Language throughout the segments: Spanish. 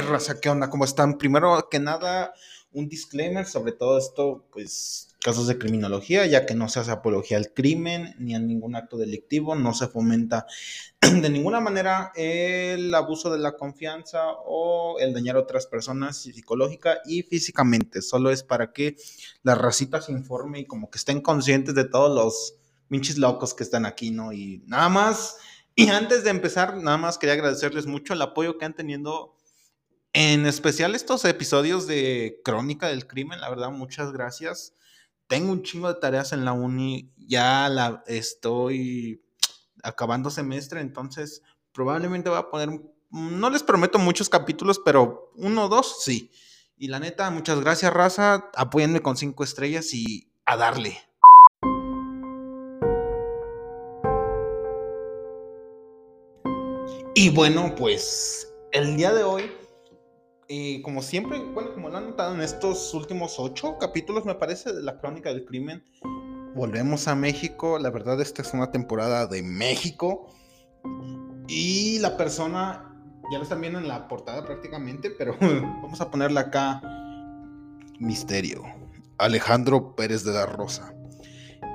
Raza, ¿qué onda? ¿Cómo están? Primero que nada, un disclaimer sobre todo esto, pues casos de criminología, ya que no se hace apología al crimen ni a ningún acto delictivo, no se fomenta de ninguna manera el abuso de la confianza o el dañar a otras personas psicológica y físicamente, solo es para que la racita se informe y como que estén conscientes de todos los pinches locos que están aquí, ¿no? Y nada más, y antes de empezar, nada más quería agradecerles mucho el apoyo que han tenido en especial estos episodios de Crónica del Crimen, la verdad, muchas gracias. Tengo un chingo de tareas en la uni, ya la estoy acabando semestre, entonces probablemente voy a poner, no les prometo muchos capítulos, pero uno o dos, sí. Y la neta, muchas gracias, raza. Apóyenme con cinco estrellas y a darle. Y bueno, pues el día de hoy y como siempre, bueno, como lo han notado en estos últimos ocho capítulos, me parece, de la crónica del crimen, volvemos a México. La verdad, esta es una temporada de México. Y la persona, ya lo están viendo en la portada prácticamente, pero vamos a ponerla acá. Misterio. Alejandro Pérez de la Rosa.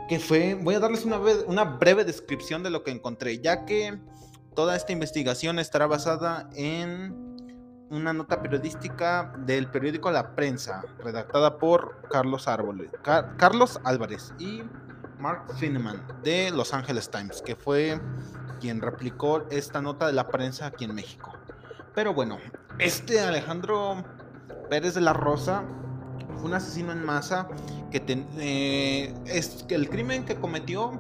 Que fue, voy a darles una, una breve descripción de lo que encontré, ya que toda esta investigación estará basada en una nota periodística del periódico La Prensa, redactada por Carlos, Árboles, Carlos Álvarez y Mark Fineman de Los Angeles Times, que fue quien replicó esta nota de la prensa aquí en México. Pero bueno, este Alejandro Pérez de la Rosa fue un asesino en masa eh, es que el crimen que cometió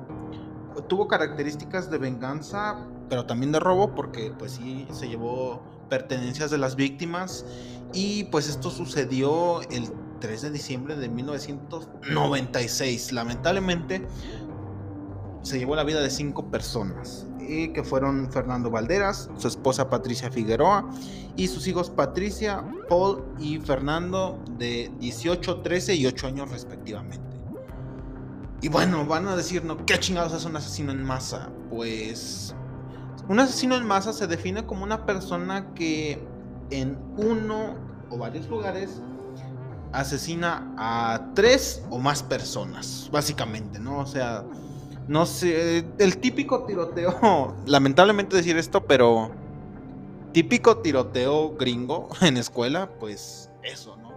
tuvo características de venganza, pero también de robo, porque pues sí se llevó pertenencias de las víctimas y pues esto sucedió el 3 de diciembre de 1996. Lamentablemente se llevó la vida de cinco personas, y que fueron Fernando Valderas, su esposa Patricia Figueroa y sus hijos Patricia, Paul y Fernando de 18, 13 y 8 años respectivamente. Y bueno, van a decirnos, ¿qué chingados es un asesino en masa? Pues un asesino en masa se define como una persona que en uno o varios lugares asesina a tres o más personas, básicamente, ¿no? O sea, no sé, el típico tiroteo, lamentablemente decir esto, pero típico tiroteo gringo en escuela, pues eso, ¿no?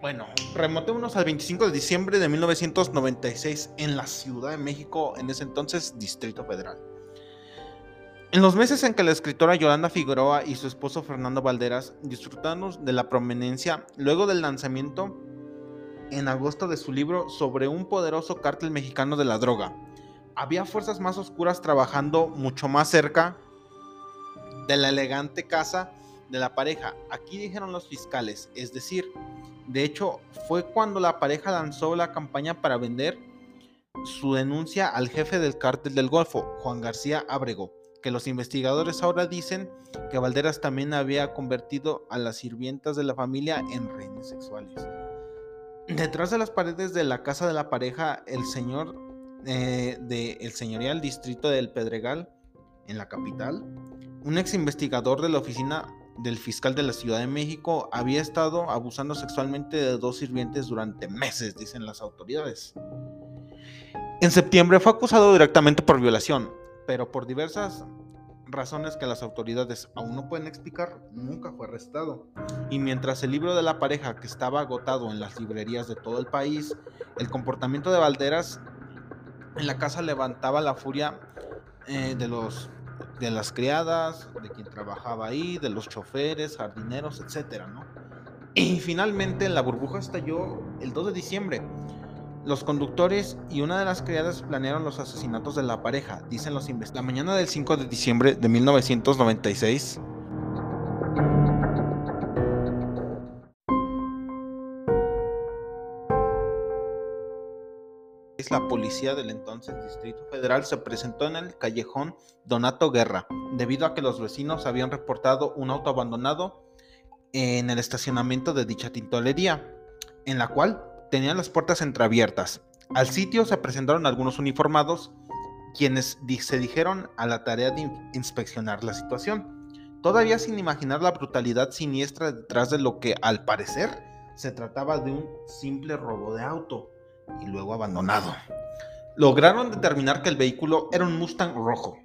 Bueno, remotémonos al 25 de diciembre de 1996 en la Ciudad de México, en ese entonces Distrito Federal. En los meses en que la escritora Yolanda Figueroa y su esposo Fernando Valderas disfrutaron de la prominencia luego del lanzamiento en agosto de su libro sobre un poderoso cártel mexicano de la droga, había fuerzas más oscuras trabajando mucho más cerca de la elegante casa de la pareja. Aquí dijeron los fiscales, es decir, de hecho fue cuando la pareja lanzó la campaña para vender su denuncia al jefe del cártel del Golfo, Juan García Abrego que los investigadores ahora dicen que Valderas también había convertido a las sirvientas de la familia en reines sexuales. Detrás de las paredes de la casa de la pareja, el señor eh, del señorial distrito del Pedregal, en la capital, un ex investigador de la oficina del fiscal de la Ciudad de México había estado abusando sexualmente de dos sirvientes durante meses, dicen las autoridades. En septiembre fue acusado directamente por violación, pero por diversas razones que las autoridades aún no pueden explicar, nunca fue arrestado. Y mientras el libro de la pareja que estaba agotado en las librerías de todo el país, el comportamiento de Valderas en la casa levantaba la furia eh, de los de las criadas, de quien trabajaba ahí, de los choferes, jardineros, etcétera, ¿no? Y finalmente la burbuja estalló el 2 de diciembre los conductores y una de las criadas planearon los asesinatos de la pareja, dicen los investigadores. La mañana del 5 de diciembre de 1996, la policía del entonces Distrito Federal se presentó en el callejón Donato Guerra, debido a que los vecinos habían reportado un auto abandonado en el estacionamiento de dicha tintorería, en la cual tenían las puertas entreabiertas. Al sitio se presentaron algunos uniformados, quienes se dijeron a la tarea de inspeccionar la situación. todavía sin imaginar la brutalidad siniestra detrás de lo que al parecer se trataba de un simple robo de auto y luego abandonado. Lograron determinar que el vehículo era un Mustang rojo.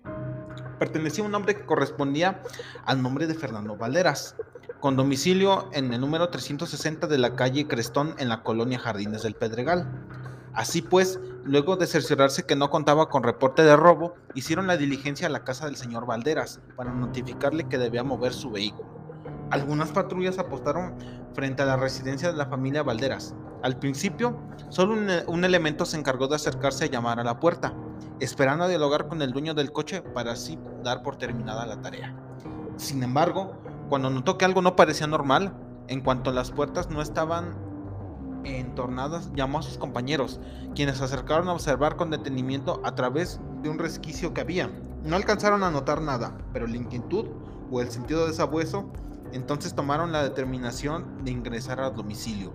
Pertenecía a un hombre que correspondía al nombre de Fernando Valderas, con domicilio en el número 360 de la calle Crestón en la colonia Jardines del Pedregal. Así pues, luego de cerciorarse que no contaba con reporte de robo, hicieron la diligencia a la casa del señor Valderas para notificarle que debía mover su vehículo. Algunas patrullas apostaron frente a la residencia de la familia Valderas. Al principio, solo un, elemento se encargó de acercarse a llamar a la puerta, esperando a dialogar con el dueño del coche para así dar por terminada la tarea. Sin embargo, cuando notó que algo no parecía normal, en cuanto las puertas no estaban entornadas, llamó a sus compañeros, quienes se acercaron a observar con detenimiento a través de un resquicio que había. No alcanzaron a notar nada, pero la inquietud o el sentido de sabueso entonces tomaron la determinación de ingresar al domicilio.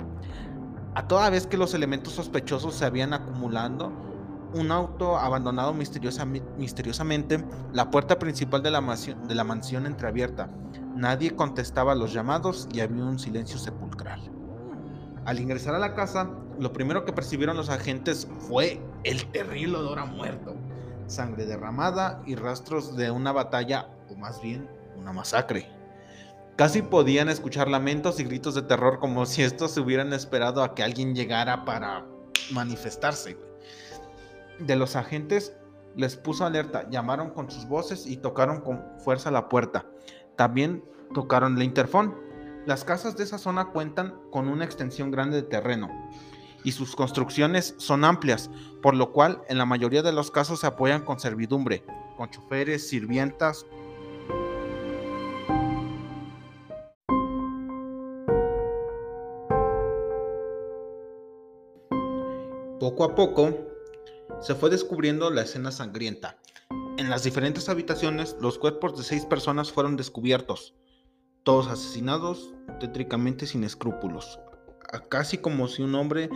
A toda vez que los elementos sospechosos se habían acumulando, un auto abandonado misteriosamente, la puerta principal de la, mansión, entreabierta. Nadie contestaba los llamados y había un silencio sepulcral. Al ingresar a la casa, lo primero que percibieron los agentes fue el terrible olor a muerto, sangre derramada y rastros de una batalla, o más bien una masacre. Casi podían escuchar lamentos y gritos de terror como si estos se hubieran esperado a que alguien llegara para manifestarse. De los agentes les puso alerta, llamaron con sus voces y tocaron con fuerza la puerta. También tocaron el interfón. Las casas de esa zona cuentan con una extensión grande de terreno y sus construcciones son amplias, por lo cual en la mayoría de los casos se apoyan con servidumbre, con choferes, sirvientas Poco a poco se fue descubriendo la escena sangrienta. En las diferentes habitaciones, los cuerpos de seis personas fueron descubiertos, todos asesinados tétricamente sin escrúpulos, casi como si un hombre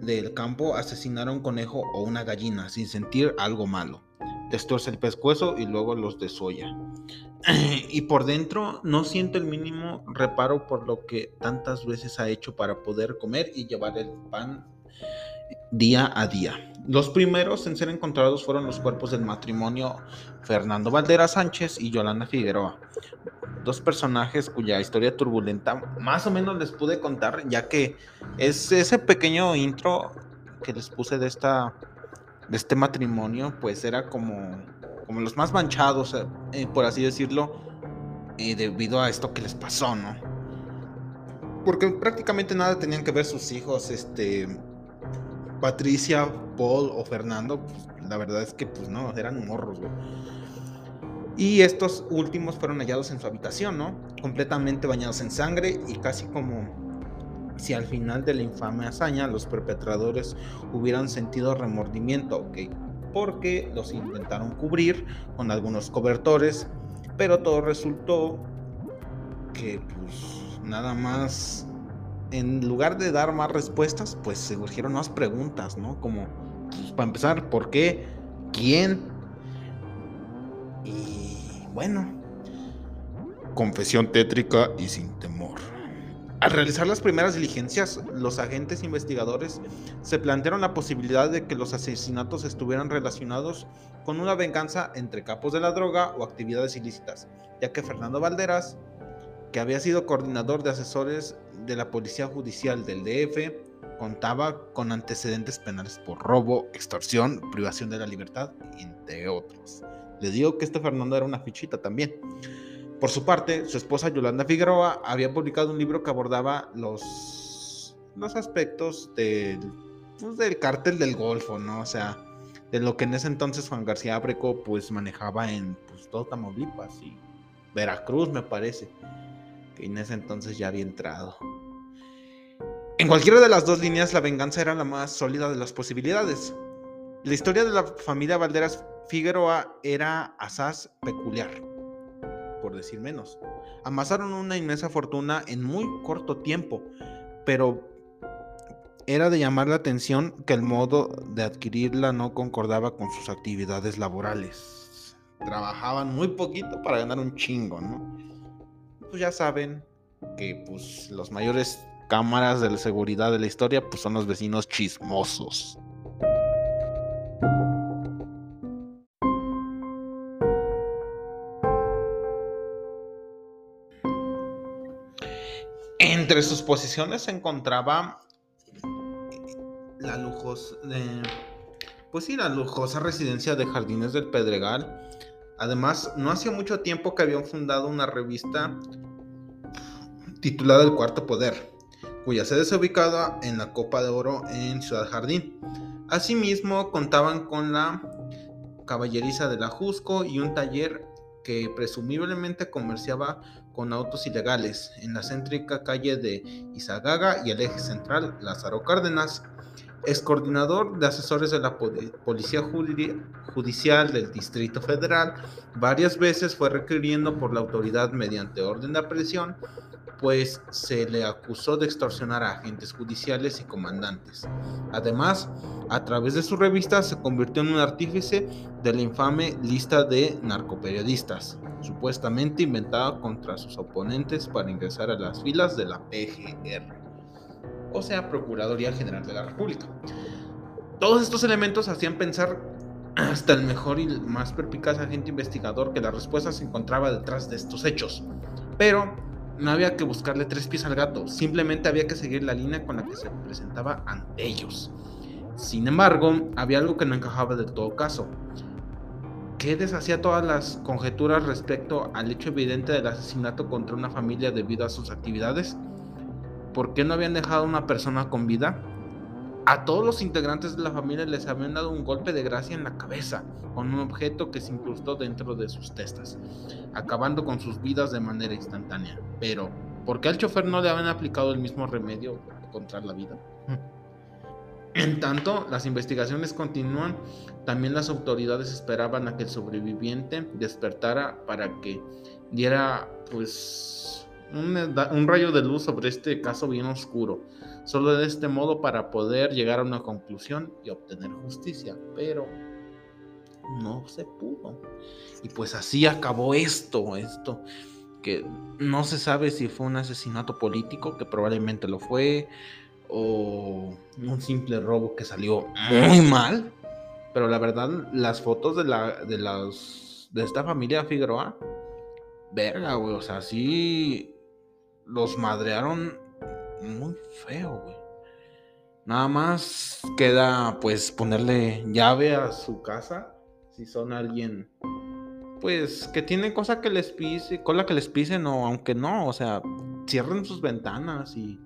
del campo asesinara un conejo o una gallina sin sentir algo malo. Destorce el pescuezo y luego los desolla. y por dentro no siente el mínimo reparo por lo que tantas veces ha hecho para poder comer y llevar el pan día a día. Los primeros en ser encontrados fueron los cuerpos del matrimonio Fernando Valdera Sánchez y Yolanda Figueroa, dos personajes cuya historia turbulenta más o menos les pude contar, ya que es ese pequeño intro que les puse de esta de este matrimonio, pues era como como los más manchados, eh, por así decirlo, eh, debido a esto que les pasó, ¿no? Porque prácticamente nada tenían que ver sus hijos, este Patricia, Paul o Fernando, pues, la verdad es que pues no, eran morros, Y estos últimos fueron hallados en su habitación, ¿no? Completamente bañados en sangre y casi como si al final de la infame hazaña los perpetradores hubieran sentido remordimiento, ¿ok? Porque los intentaron cubrir con algunos cobertores, pero todo resultó que pues nada más en lugar de dar más respuestas, pues se surgieron más preguntas, ¿no? Como, pues, para empezar, ¿por qué? ¿Quién? Y bueno, confesión tétrica y sin temor. Al realizar las primeras diligencias, los agentes investigadores se plantearon la posibilidad de que los asesinatos estuvieran relacionados con una venganza entre capos de la droga o actividades ilícitas, ya que Fernando Valderas que había sido coordinador de asesores de la Policía Judicial del DF, contaba con antecedentes penales por robo, extorsión, privación de la libertad, entre otros. Le digo que este Fernando era una fichita también. Por su parte, su esposa Yolanda Figueroa había publicado un libro que abordaba los, los aspectos del, pues, del cártel del Golfo, ¿no? O sea, de lo que en ese entonces Juan García Abreco pues manejaba en pues, todo Tamaulipas y Veracruz, me parece que en ese entonces ya había entrado. En cualquiera de las dos líneas, la venganza era la más sólida de las posibilidades. La historia de la familia Valderas Figueroa era asaz peculiar, por decir menos. Amasaron una inmensa fortuna en muy corto tiempo, pero era de llamar la atención que el modo de adquirirla no concordaba con sus actividades laborales. Trabajaban muy poquito para ganar un chingo, ¿no? pues ya saben que pues los mayores cámaras de la seguridad de la historia pues son los vecinos chismosos. Entre sus posiciones se encontraba la lujosa, pues sí, la lujosa residencia de Jardines del Pedregal. Además, no hacía mucho tiempo que habían fundado una revista titulada El Cuarto Poder, cuya sede se ubicaba en la Copa de Oro en Ciudad Jardín. Asimismo, contaban con la caballeriza de la Jusco y un taller que presumiblemente comerciaba con autos ilegales en la céntrica calle de Izagaga y el eje central Lázaro Cárdenas. Es coordinador de asesores de la Policía Judicial del Distrito Federal. Varias veces fue requiriendo por la autoridad mediante orden de aprehensión pues se le acusó de extorsionar a agentes judiciales y comandantes. Además, a través de su revista se convirtió en un artífice de la infame lista de narcoperiodistas, supuestamente inventada contra sus oponentes para ingresar a las filas de la PGR, o sea, Procuraduría General de la República. Todos estos elementos hacían pensar hasta el mejor y más perpicaz agente investigador que la respuesta se encontraba detrás de estos hechos. Pero no había que buscarle tres pies al gato, simplemente había que seguir la línea con la que se presentaba ante ellos. Sin embargo, había algo que no encajaba del todo caso. ¿Qué deshacía todas las conjeturas respecto al hecho evidente del asesinato contra una familia debido a sus actividades? ¿Por qué no habían dejado a una persona con vida? A todos los integrantes de la familia les habían dado un golpe de gracia en la cabeza con un objeto que se incrustó dentro de sus testas, acabando con sus vidas de manera instantánea. Pero, ¿por qué al chofer no le habían aplicado el mismo remedio contra la vida? En tanto, las investigaciones continúan. También las autoridades esperaban a que el sobreviviente despertara para que diera, pues, un, rayo de luz sobre este caso bien oscuro solo de este modo para poder llegar a una conclusión y obtener justicia, pero no se pudo. Y pues así acabó esto, esto que no se sabe si fue un asesinato político, que probablemente lo fue, o un simple robo que salió muy mal. Pero la verdad, las fotos de la de las de esta familia Figueroa, verga, güey, o sea, sí los madrearon muy feo, güey. Nada más queda pues ponerle llave a su casa. Si son alguien pues que tiene cosa que les pise, cola que les pisen o aunque no, o sea, cierren sus ventanas y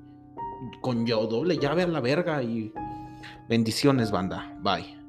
con yo doble llave a la verga y bendiciones, banda. Bye.